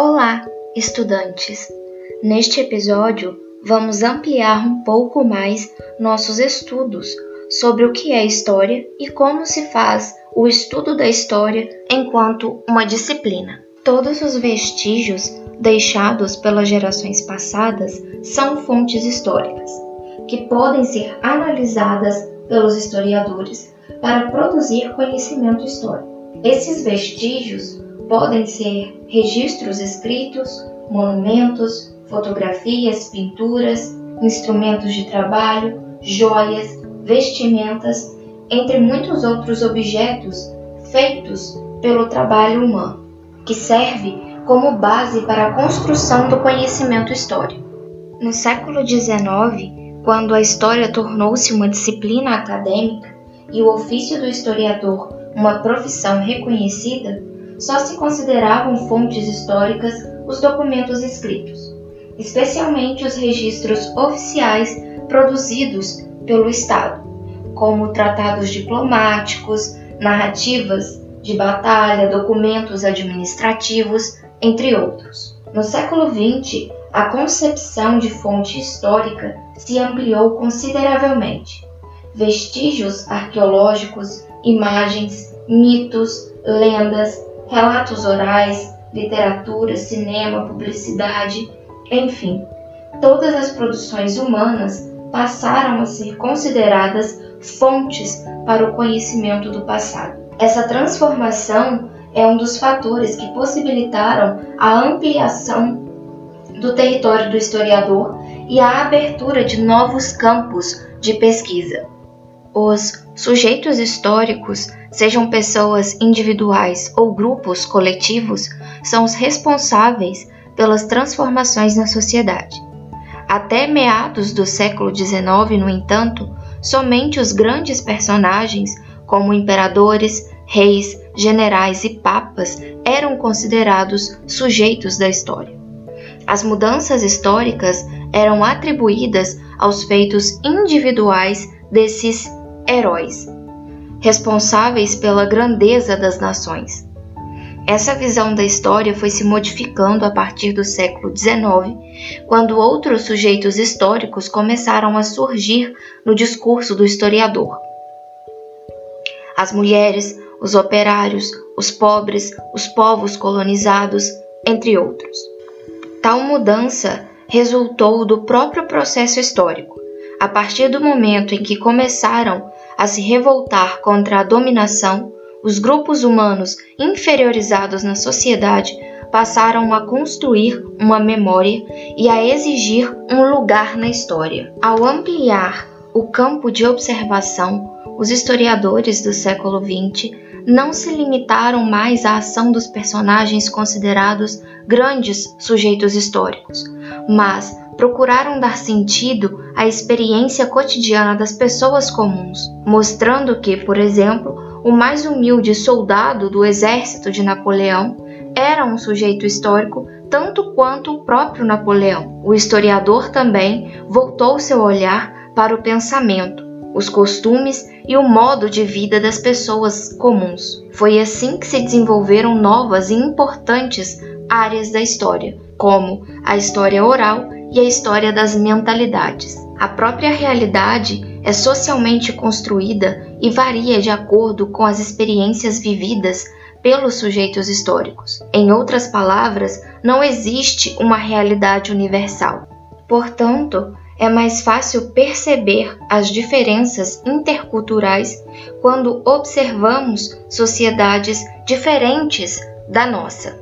Olá, estudantes! Neste episódio, vamos ampliar um pouco mais nossos estudos sobre o que é história e como se faz o estudo da história enquanto uma disciplina. Todos os vestígios deixados pelas gerações passadas são fontes históricas, que podem ser analisadas pelos historiadores para produzir conhecimento histórico. Esses vestígios podem ser registros escritos, monumentos, fotografias, pinturas, instrumentos de trabalho, joias, vestimentas, entre muitos outros objetos feitos pelo trabalho humano, que serve como base para a construção do conhecimento histórico. No século XIX, quando a história tornou-se uma disciplina acadêmica e o ofício do historiador uma profissão reconhecida, só se consideravam fontes históricas os documentos escritos, especialmente os registros oficiais produzidos pelo Estado, como tratados diplomáticos, narrativas de batalha, documentos administrativos, entre outros. No século XX, a concepção de fonte histórica se ampliou consideravelmente. Vestígios arqueológicos, imagens, mitos, lendas, relatos orais, literatura, cinema, publicidade, enfim, todas as produções humanas passaram a ser consideradas fontes para o conhecimento do passado. Essa transformação é um dos fatores que possibilitaram a ampliação do território do historiador e a abertura de novos campos de pesquisa. Os sujeitos históricos, sejam pessoas individuais ou grupos coletivos, são os responsáveis pelas transformações na sociedade. Até meados do século XIX, no entanto, somente os grandes personagens, como imperadores, reis, generais e papas, eram considerados sujeitos da história. As mudanças históricas eram atribuídas aos feitos individuais desses heróis, responsáveis pela grandeza das nações. Essa visão da história foi se modificando a partir do século XIX, quando outros sujeitos históricos começaram a surgir no discurso do historiador. As mulheres, os operários, os pobres, os povos colonizados, entre outros. Tal mudança resultou do próprio processo histórico. A partir do momento em que começaram a se revoltar contra a dominação, os grupos humanos inferiorizados na sociedade passaram a construir uma memória e a exigir um lugar na história. Ao ampliar o campo de observação, os historiadores do século XX não se limitaram mais à ação dos personagens considerados grandes sujeitos históricos, mas procuraram dar sentido à experiência cotidiana das pessoas comuns, mostrando que, por exemplo, o mais humilde soldado do exército de Napoleão era um sujeito histórico tanto quanto o próprio Napoleão. O historiador também voltou seu olhar para o pensamento, os costumes e o modo de vida das pessoas comuns. Foi assim que se desenvolveram novas e importantes áreas da história, como a história oral e a história das mentalidades. A própria realidade é socialmente construída e varia de acordo com as experiências vividas pelos sujeitos históricos. Em outras palavras, não existe uma realidade universal. Portanto, é mais fácil perceber as diferenças interculturais quando observamos sociedades diferentes da nossa.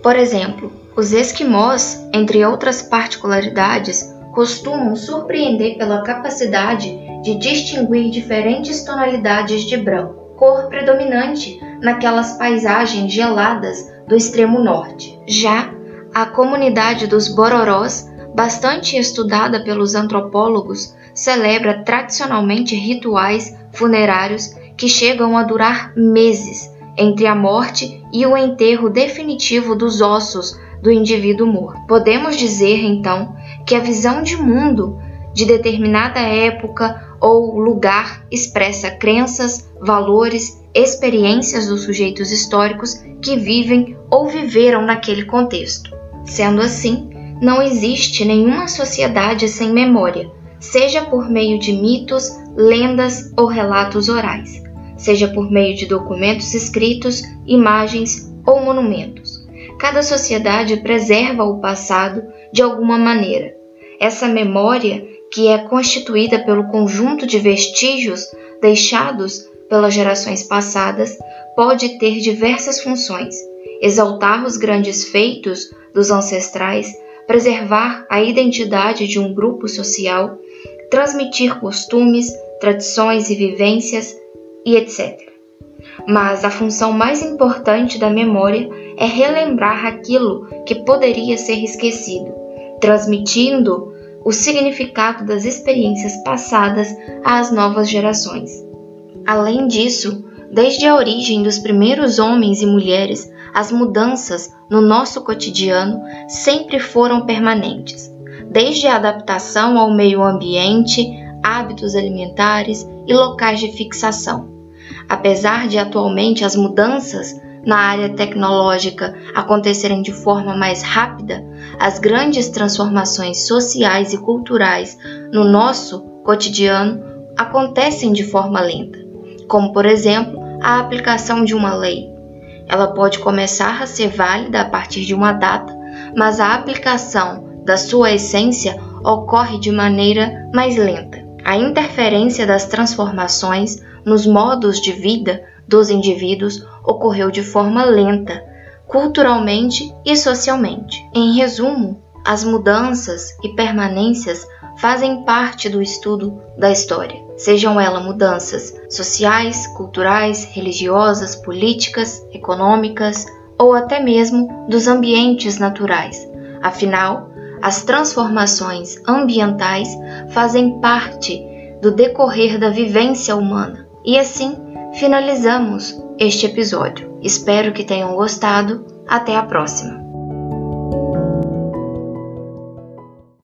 Por exemplo, os esquimós, entre outras particularidades, costumam surpreender pela capacidade de distinguir diferentes tonalidades de branco, cor predominante naquelas paisagens geladas do extremo norte. Já a comunidade dos Bororós, bastante estudada pelos antropólogos, celebra tradicionalmente rituais funerários que chegam a durar meses entre a morte e o enterro definitivo dos ossos do indivíduo morto. Podemos dizer, então, que a visão de mundo de determinada época ou lugar expressa crenças, valores, experiências dos sujeitos históricos que vivem ou viveram naquele contexto. Sendo assim, não existe nenhuma sociedade sem memória, seja por meio de mitos, lendas ou relatos orais, seja por meio de documentos escritos, imagens ou monumentos. Cada sociedade preserva o passado de alguma maneira. Essa memória, que é constituída pelo conjunto de vestígios deixados pelas gerações passadas, pode ter diversas funções: exaltar os grandes feitos dos ancestrais, preservar a identidade de um grupo social, transmitir costumes, tradições e vivências e etc. Mas a função mais importante da memória é relembrar aquilo que poderia ser esquecido, transmitindo o significado das experiências passadas às novas gerações. Além disso, desde a origem dos primeiros homens e mulheres, as mudanças no nosso cotidiano sempre foram permanentes, desde a adaptação ao meio ambiente, hábitos alimentares e locais de fixação. Apesar de atualmente as mudanças na área tecnológica acontecerem de forma mais rápida, as grandes transformações sociais e culturais no nosso cotidiano acontecem de forma lenta, como por exemplo a aplicação de uma lei. Ela pode começar a ser válida a partir de uma data, mas a aplicação da sua essência ocorre de maneira mais lenta. A interferência das transformações nos modos de vida dos indivíduos ocorreu de forma lenta, culturalmente e socialmente. Em resumo, as mudanças e permanências fazem parte do estudo da história, sejam elas mudanças sociais, culturais, religiosas, políticas, econômicas ou até mesmo dos ambientes naturais. Afinal, as transformações ambientais fazem parte do decorrer da vivência humana e assim finalizamos este episódio. Espero que tenham gostado. Até a próxima!